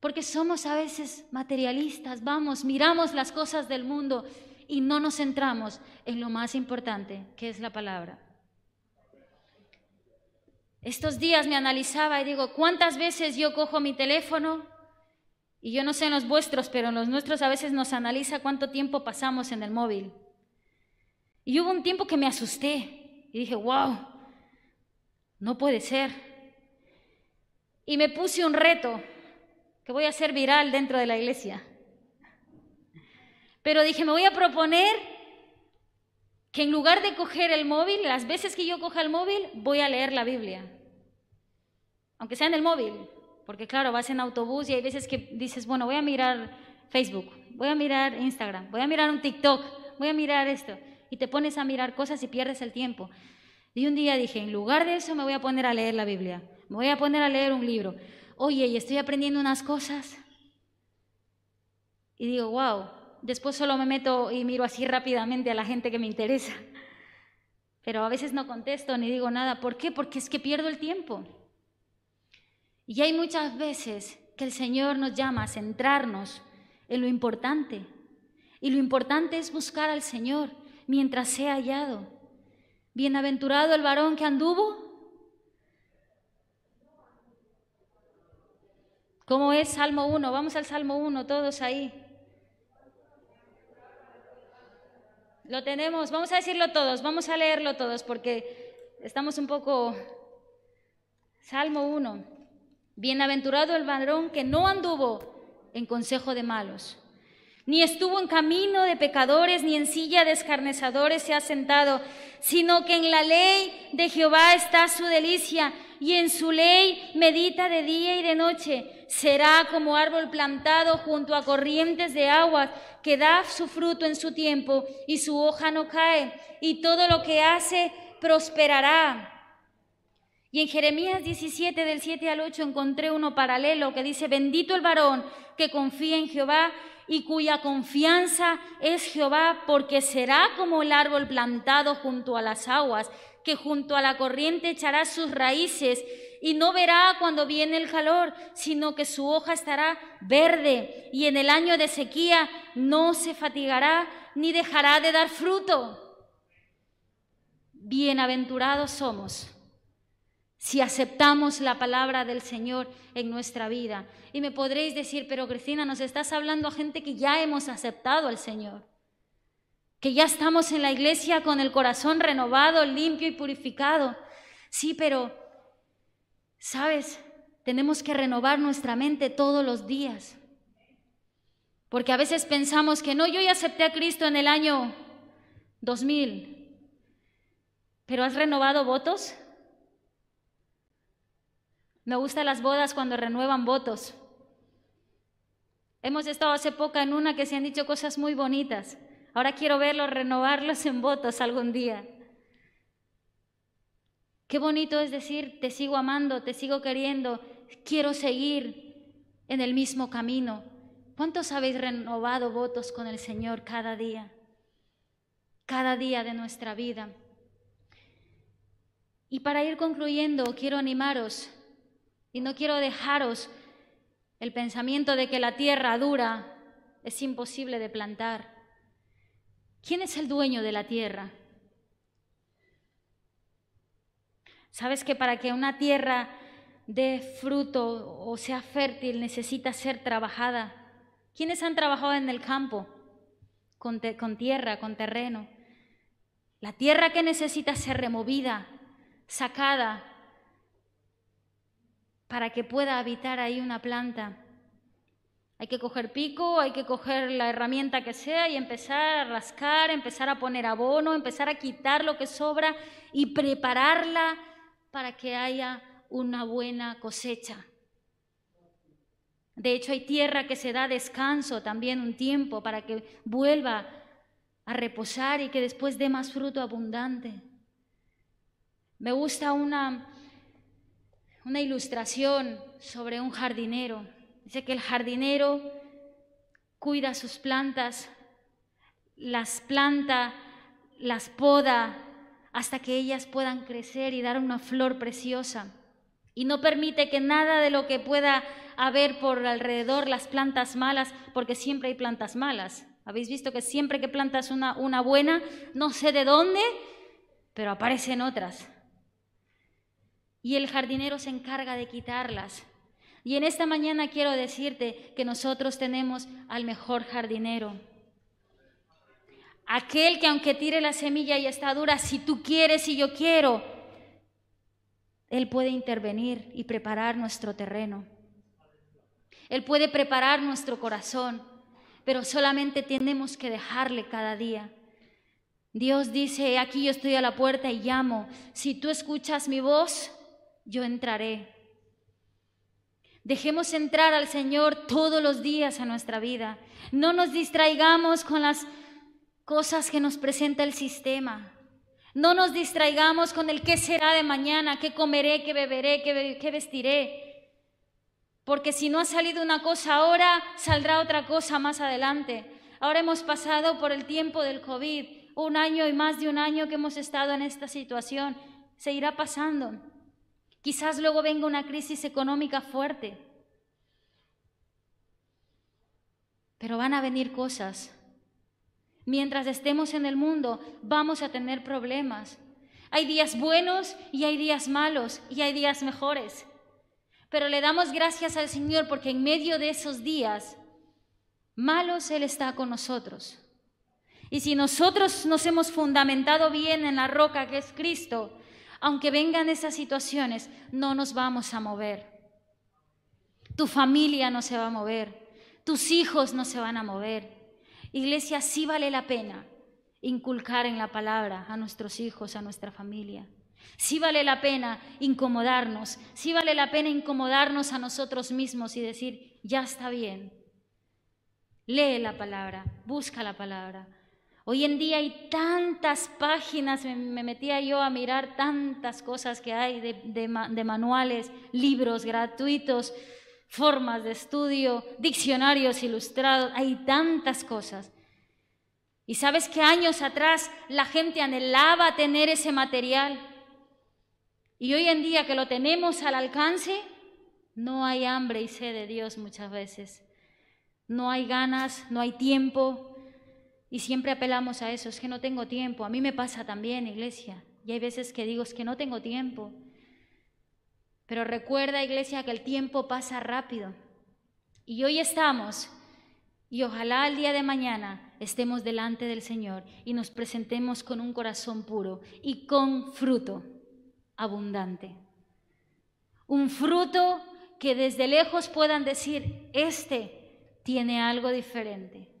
Porque somos a veces materialistas, vamos, miramos las cosas del mundo y no nos centramos en lo más importante, que es la palabra. Estos días me analizaba y digo, ¿cuántas veces yo cojo mi teléfono? Y yo no sé en los vuestros, pero en los nuestros a veces nos analiza cuánto tiempo pasamos en el móvil. Y hubo un tiempo que me asusté y dije, wow, no puede ser. Y me puse un reto que voy a hacer viral dentro de la iglesia. Pero dije, me voy a proponer que en lugar de coger el móvil, las veces que yo coja el móvil, voy a leer la Biblia aunque sea en el móvil, porque claro, vas en autobús y hay veces que dices, bueno, voy a mirar Facebook, voy a mirar Instagram, voy a mirar un TikTok, voy a mirar esto, y te pones a mirar cosas y pierdes el tiempo. Y un día dije, en lugar de eso me voy a poner a leer la Biblia, me voy a poner a leer un libro. Oye, y estoy aprendiendo unas cosas. Y digo, wow, después solo me meto y miro así rápidamente a la gente que me interesa. Pero a veces no contesto ni digo nada. ¿Por qué? Porque es que pierdo el tiempo. Y hay muchas veces que el Señor nos llama a centrarnos en lo importante. Y lo importante es buscar al Señor mientras sea hallado. Bienaventurado el varón que anduvo. ¿Cómo es Salmo 1? Vamos al Salmo 1, todos ahí. Lo tenemos, vamos a decirlo todos, vamos a leerlo todos porque estamos un poco... Salmo 1. Bienaventurado el varón que no anduvo en consejo de malos, ni estuvo en camino de pecadores, ni en silla de escarnezadores se ha sentado, sino que en la ley de Jehová está su delicia, y en su ley medita de día y de noche. Será como árbol plantado junto a corrientes de aguas, que da su fruto en su tiempo, y su hoja no cae, y todo lo que hace prosperará. Y en Jeremías 17 del 7 al 8 encontré uno paralelo que dice, bendito el varón que confía en Jehová y cuya confianza es Jehová, porque será como el árbol plantado junto a las aguas, que junto a la corriente echará sus raíces y no verá cuando viene el calor, sino que su hoja estará verde y en el año de sequía no se fatigará ni dejará de dar fruto. Bienaventurados somos si aceptamos la palabra del Señor en nuestra vida. Y me podréis decir, pero Cristina, nos estás hablando a gente que ya hemos aceptado al Señor, que ya estamos en la iglesia con el corazón renovado, limpio y purificado. Sí, pero ¿Sabes? Tenemos que renovar nuestra mente todos los días. Porque a veces pensamos que no, yo ya acepté a Cristo en el año 2000. ¿Pero has renovado votos? Me gustan las bodas cuando renuevan votos. Hemos estado hace poco en una que se han dicho cosas muy bonitas. Ahora quiero verlos renovarlos en votos algún día. Qué bonito es decir, te sigo amando, te sigo queriendo, quiero seguir en el mismo camino. ¿Cuántos habéis renovado votos con el Señor cada día? Cada día de nuestra vida. Y para ir concluyendo, quiero animaros y no quiero dejaros el pensamiento de que la tierra dura es imposible de plantar. ¿Quién es el dueño de la tierra? ¿Sabes que para que una tierra dé fruto o sea fértil necesita ser trabajada? ¿Quiénes han trabajado en el campo? Con, con tierra, con terreno. La tierra que necesita ser removida, sacada, para que pueda habitar ahí una planta. Hay que coger pico, hay que coger la herramienta que sea y empezar a rascar, empezar a poner abono, empezar a quitar lo que sobra y prepararla para que haya una buena cosecha. De hecho, hay tierra que se da descanso también un tiempo para que vuelva a reposar y que después dé más fruto abundante. Me gusta una, una ilustración sobre un jardinero. Dice que el jardinero cuida sus plantas, las planta, las poda, hasta que ellas puedan crecer y dar una flor preciosa. Y no permite que nada de lo que pueda haber por alrededor, las plantas malas, porque siempre hay plantas malas. Habéis visto que siempre que plantas una, una buena, no sé de dónde, pero aparecen otras. Y el jardinero se encarga de quitarlas. Y en esta mañana quiero decirte que nosotros tenemos al mejor jardinero. Aquel que aunque tire la semilla y está dura, si tú quieres y yo quiero, Él puede intervenir y preparar nuestro terreno. Él puede preparar nuestro corazón, pero solamente tenemos que dejarle cada día. Dios dice, aquí yo estoy a la puerta y llamo. Si tú escuchas mi voz, yo entraré. Dejemos entrar al Señor todos los días a nuestra vida. No nos distraigamos con las cosas que nos presenta el sistema. No nos distraigamos con el qué será de mañana, qué comeré, qué beberé, qué, vestiré. Porque si no ha salido una cosa ahora, saldrá otra cosa más adelante. Ahora hemos pasado por el tiempo del COVID, un año y más de un año que hemos estado en esta situación. Se irá pasando. Quizás luego venga una crisis económica fuerte. Pero van a venir cosas Mientras estemos en el mundo, vamos a tener problemas. Hay días buenos y hay días malos y hay días mejores. Pero le damos gracias al Señor porque en medio de esos días malos Él está con nosotros. Y si nosotros nos hemos fundamentado bien en la roca que es Cristo, aunque vengan esas situaciones, no nos vamos a mover. Tu familia no se va a mover, tus hijos no se van a mover, Iglesia, sí vale la pena inculcar en la palabra a nuestros hijos, a nuestra familia. Sí vale la pena incomodarnos, sí vale la pena incomodarnos a nosotros mismos y decir, ya está bien. Lee la palabra, busca la palabra. Hoy en día hay tantas páginas, me, metía yo a mirar tantas cosas que hay de manuales, libros gratuitos, formas de estudio, diccionarios ilustrados, hay tantas cosas. Y sabes que años atrás la gente anhelaba tener ese material Y hoy en día que lo tenemos al alcance, no hay hambre y sed de Dios muchas veces. No hay ganas, no hay tiempo. Y siempre apelamos a eso, es que no tengo tiempo. A mí me pasa también, iglesia. Y hay veces que digo, es que no tengo tiempo. Pero recuerda, iglesia, que el tiempo pasa rápido. Y hoy estamos, y ojalá el día de mañana estemos delante del Señor y nos presentemos con un corazón puro y con fruto abundante. Un fruto que desde lejos puedan decir, este tiene algo diferente.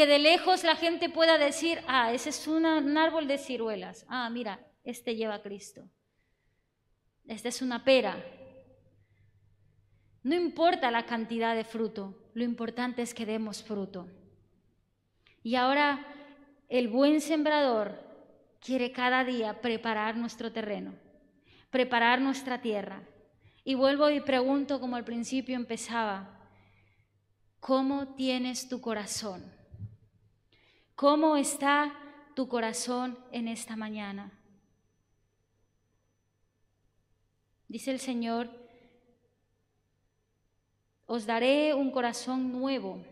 Que de lejos la gente pueda decir, ah, ese es un árbol de ciruelas. Ah, mira, este lleva a Cristo. Esta es una pera. No importa la cantidad de fruto, lo importante es que demos fruto. Y ahora el buen sembrador quiere cada día preparar nuestro terreno, preparar nuestra tierra. Y vuelvo y pregunto como al principio empezaba, ¿cómo tienes tu corazón? ¿Cómo está tu corazón en esta mañana? Dice el Señor, os daré un corazón nuevo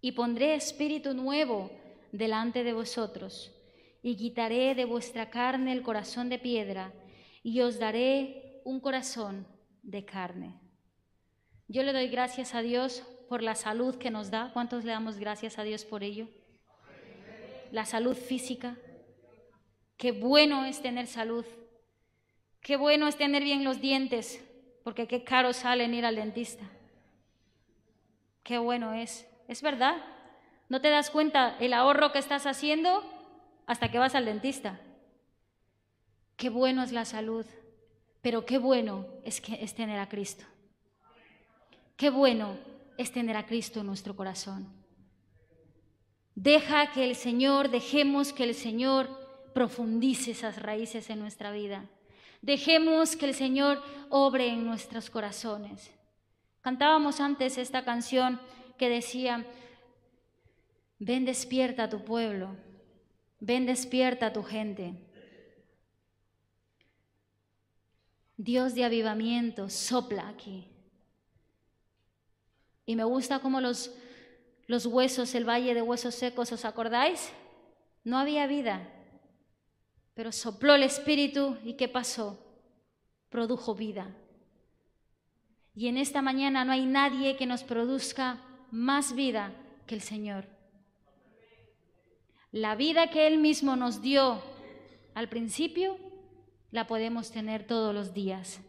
y pondré espíritu nuevo delante de vosotros y quitaré de vuestra carne el corazón de piedra y os daré un corazón de carne. Yo le doy gracias a Dios por la salud que nos da. ¿Cuántos le damos gracias a Dios por ello? La salud física. Qué bueno es tener salud. Qué bueno es tener bien los dientes, porque qué caro salen ir al dentista. Qué bueno es. Es verdad. No te das cuenta el ahorro que estás haciendo hasta que vas al dentista. Qué bueno es la salud, pero qué bueno es, que, es tener a Cristo. Qué bueno es tener a Cristo en nuestro corazón. Deja que el Señor, dejemos que el Señor profundice esas raíces en nuestra vida. Dejemos que el Señor obre en nuestros corazones. Cantábamos antes esta canción que decía, ven despierta a tu pueblo, ven despierta a tu gente. Dios de avivamiento sopla aquí. Y me gusta como los, los huesos, el valle de huesos secos, ¿os acordáis? No había vida, pero sopló el Espíritu y ¿qué pasó? Produjo vida. Y en esta mañana no hay nadie que nos produzca más vida que el Señor. La vida que Él mismo nos dio al principio, la podemos tener todos los días.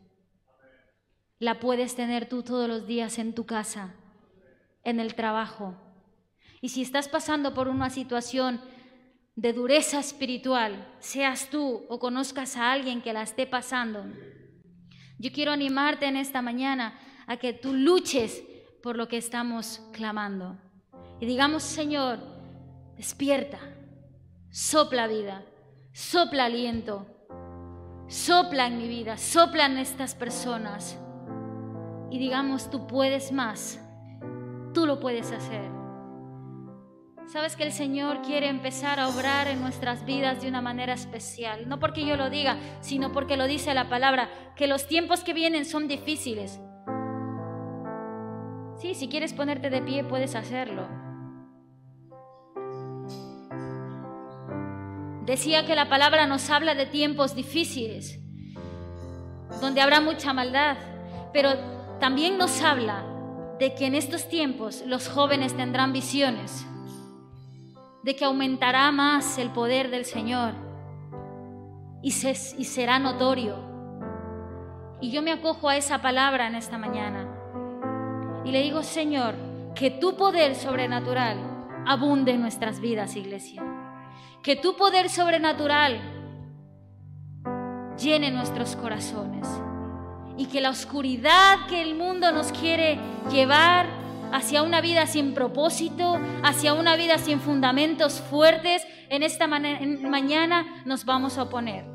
La puedes tener tú todos los días en tu casa, en el trabajo. Y si estás pasando por una situación de dureza espiritual, seas tú o conozcas a alguien que la esté pasando, yo quiero animarte en esta mañana a que tú luches por lo que estamos clamando. Y digamos, Señor, despierta, sopla vida, sopla aliento, sopla en mi vida, sopla en estas personas. Y digamos, tú puedes más, tú lo puedes hacer. Sabes que el Señor quiere empezar a obrar en nuestras vidas de una manera especial. No porque yo lo diga, sino porque lo dice la palabra, que los tiempos que vienen son difíciles. Sí, si quieres ponerte de pie, puedes hacerlo. Decía que la palabra nos habla de tiempos difíciles, donde habrá mucha maldad, pero también nos habla de que en estos tiempos los jóvenes tendrán visiones de que aumentará más el poder del Señor y, será notorio. Y yo me acojo a esa palabra en esta mañana y le digo, Señor, que tu poder sobrenatural abunde en nuestras vidas, iglesia. Que tu poder sobrenatural llene nuestros corazones y que la oscuridad que el mundo nos quiere llevar hacia una vida sin propósito, hacia una vida sin fundamentos fuertes, en esta mañana nos vamos a oponer.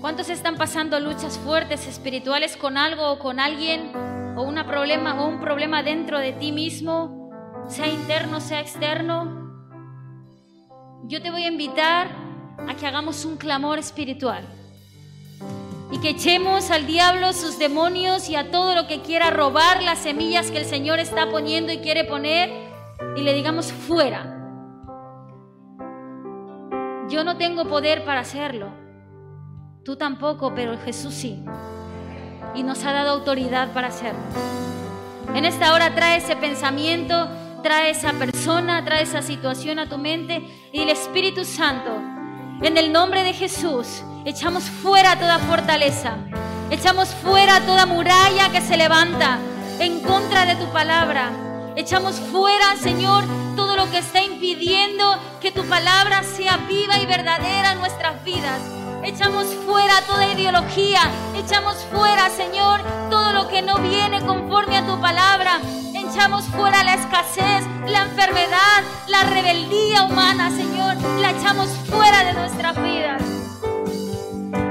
¿Cuántos están pasando luchas fuertes espirituales con algo o con alguien o una problema o un problema dentro de ti mismo, sea interno, sea externo? Yo te voy a invitar a que hagamos un clamor espiritual y que echemos al diablo sus demonios y a todo lo que quiera robar las semillas que el Señor está poniendo y quiere poner y le digamos fuera. Yo no tengo poder para hacerlo, tú tampoco, pero Jesús sí. Y nos ha dado autoridad para hacerlo. En esta hora trae ese pensamiento, trae esa persona, trae esa situación a tu mente y el Espíritu Santo, en el nombre de Jesús, echamos fuera toda fortaleza, echamos fuera toda muralla que se levanta en contra de tu palabra. Echamos fuera, Señor, todo lo que está impidiendo que tu palabra sea viva y verdadera en nuestras vidas. Echamos fuera toda ideología. Echamos fuera, Señor, todo lo que no viene conforme a tu palabra. Echamos fuera la escasez, la enfermedad, la rebeldía humana, Señor. La echamos fuera de nuestras vidas.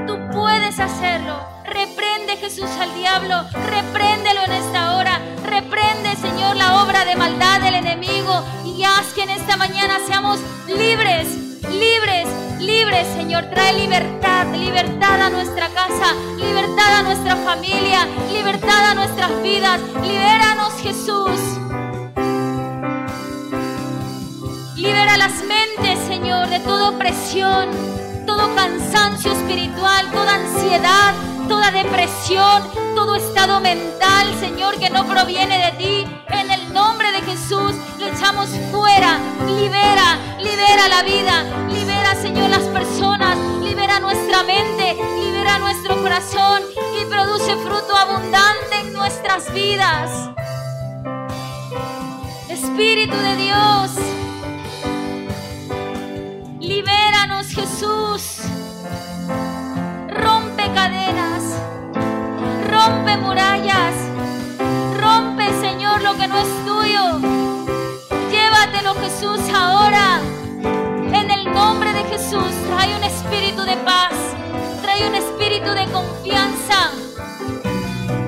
Tú puedes hacerlo. Reprende Jesús al diablo. Repréndelo en esta hora. Reprende, Señor, la obra de maldad del enemigo. Y haz que en esta mañana seamos libres, libres, libres, Señor. Trae libertad, libertad a nuestra casa, libertad a nuestra familia, libertad a nuestras vidas. Libéranos, Jesús. Libera las mentes, Señor, de toda opresión, todo cansancio espiritual, toda ansiedad, toda depresión, todo estado mental, Señor, que no proviene de ti. En el nombre de Jesús lo echamos fuera. Libera, libera la vida. Libera, Señor, las personas. Libera nuestra mente. Libera nuestro corazón. Y produce fruto abundante en nuestras vidas. Espíritu de Dios. Libéranos, Jesús. Rompe cadenas. Rompe murallas. Lo que no es tuyo. Llévatelo, Jesús, ahora. En el nombre de Jesús, trae un espíritu de paz. Trae un espíritu de confianza.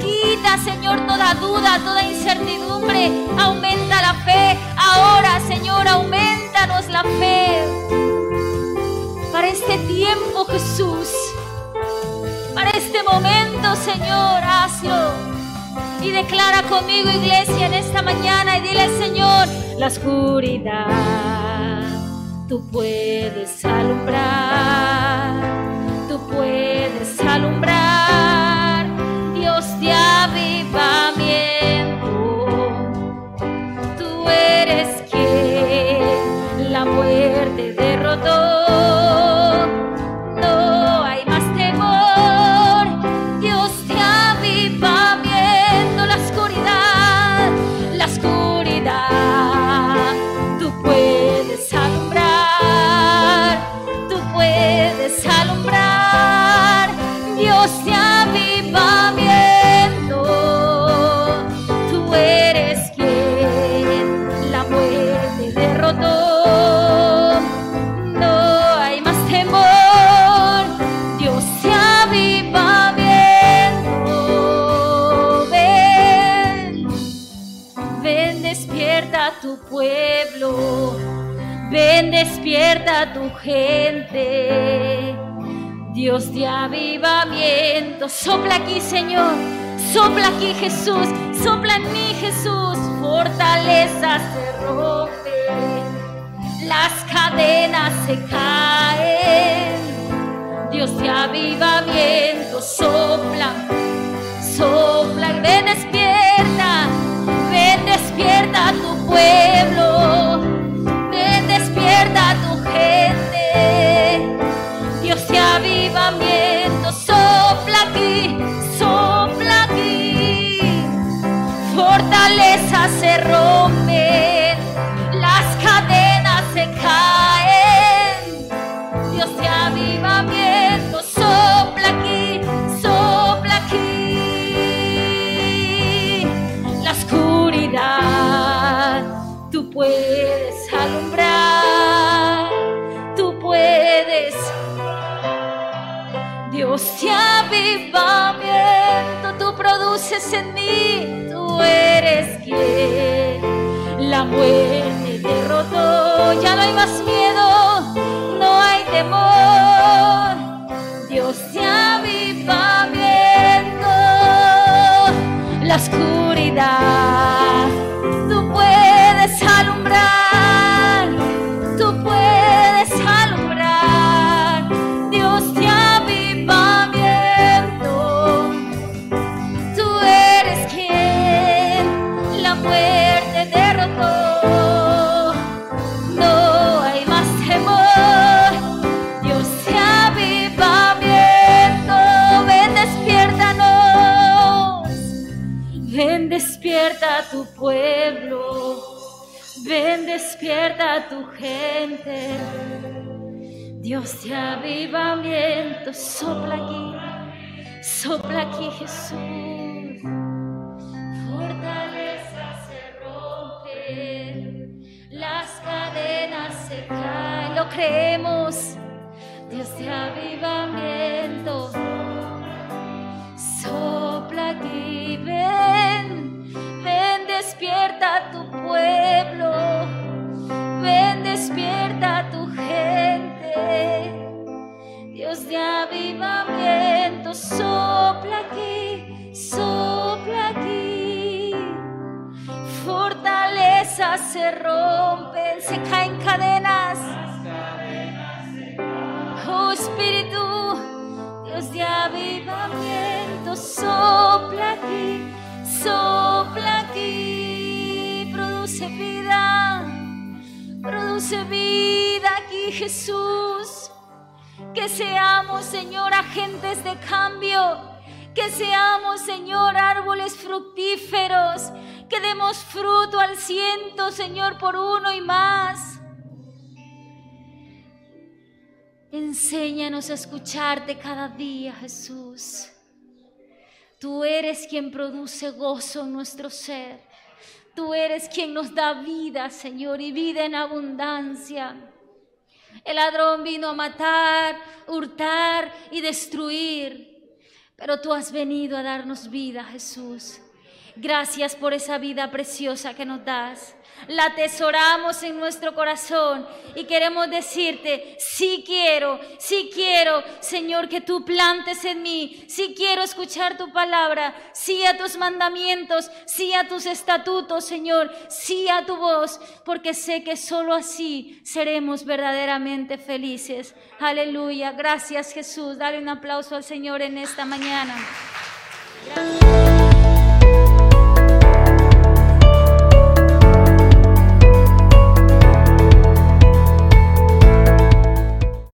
Quita, Señor, toda duda, toda incertidumbre. Aumenta la fe. Ahora, Señor, aumentanos la fe. Para este tiempo, Jesús. Para este momento, Señor, hazlo. Y declara conmigo, iglesia, en esta mañana y dile, Señor, la oscuridad. Tú puedes alumbrar, tú puedes alumbrar, Dios de avivamiento. Tu gente. Dios de avivamiento, sopla aquí, Señor. Sopla aquí, Jesús. Sopla en mí, Jesús. Fortaleza se rompe. Las cadenas se caen. Dios de avivamiento, sopla. Sopla, ven, despierta. Ven, despierta a tu pueblo. Avivamiento, sopla aquí, sopla aquí. Fortaleza la muerte derrotó. Ya no hay más miedo, tu gente. Dios de avivamiento, sopla aquí, sopla aquí Jesús. Fortaleza se rompe, las cadenas se caen, lo creemos. Dios de avivamiento, sopla aquí, ven, ven, despierta tu pueblo, aquí, sopla aquí. Fortalezas se rompen, se caen cadenas. Oh Espíritu, Dios de avivamiento, sopla aquí, sopla aquí, produce vida, produce vida aquí Jesús. Que seamos, Señor, agentes de cambio. Que seamos, Señor, árboles fructíferos. Que demos fruto al ciento, Señor, por uno y más. Enséñanos a escucharte cada día, Jesús. Tú eres quien produce gozo en nuestro ser. Tú eres quien nos da vida, Señor, y vida en abundancia. El ladrón vino a matar, hurtar y destruir, pero tú has venido a darnos vida, Jesús. Gracias por esa vida preciosa que nos das. La atesoramos en nuestro corazón y queremos decirte, sí quiero, sí quiero, Señor, que tú plantes en mí, sí quiero escuchar tu palabra, sí a tus mandamientos, sí a tus estatutos, Señor, sí a tu voz, porque sé que solo así seremos verdaderamente felices. Aleluya. Gracias Jesús. Dale un aplauso al Señor en esta mañana. Gracias.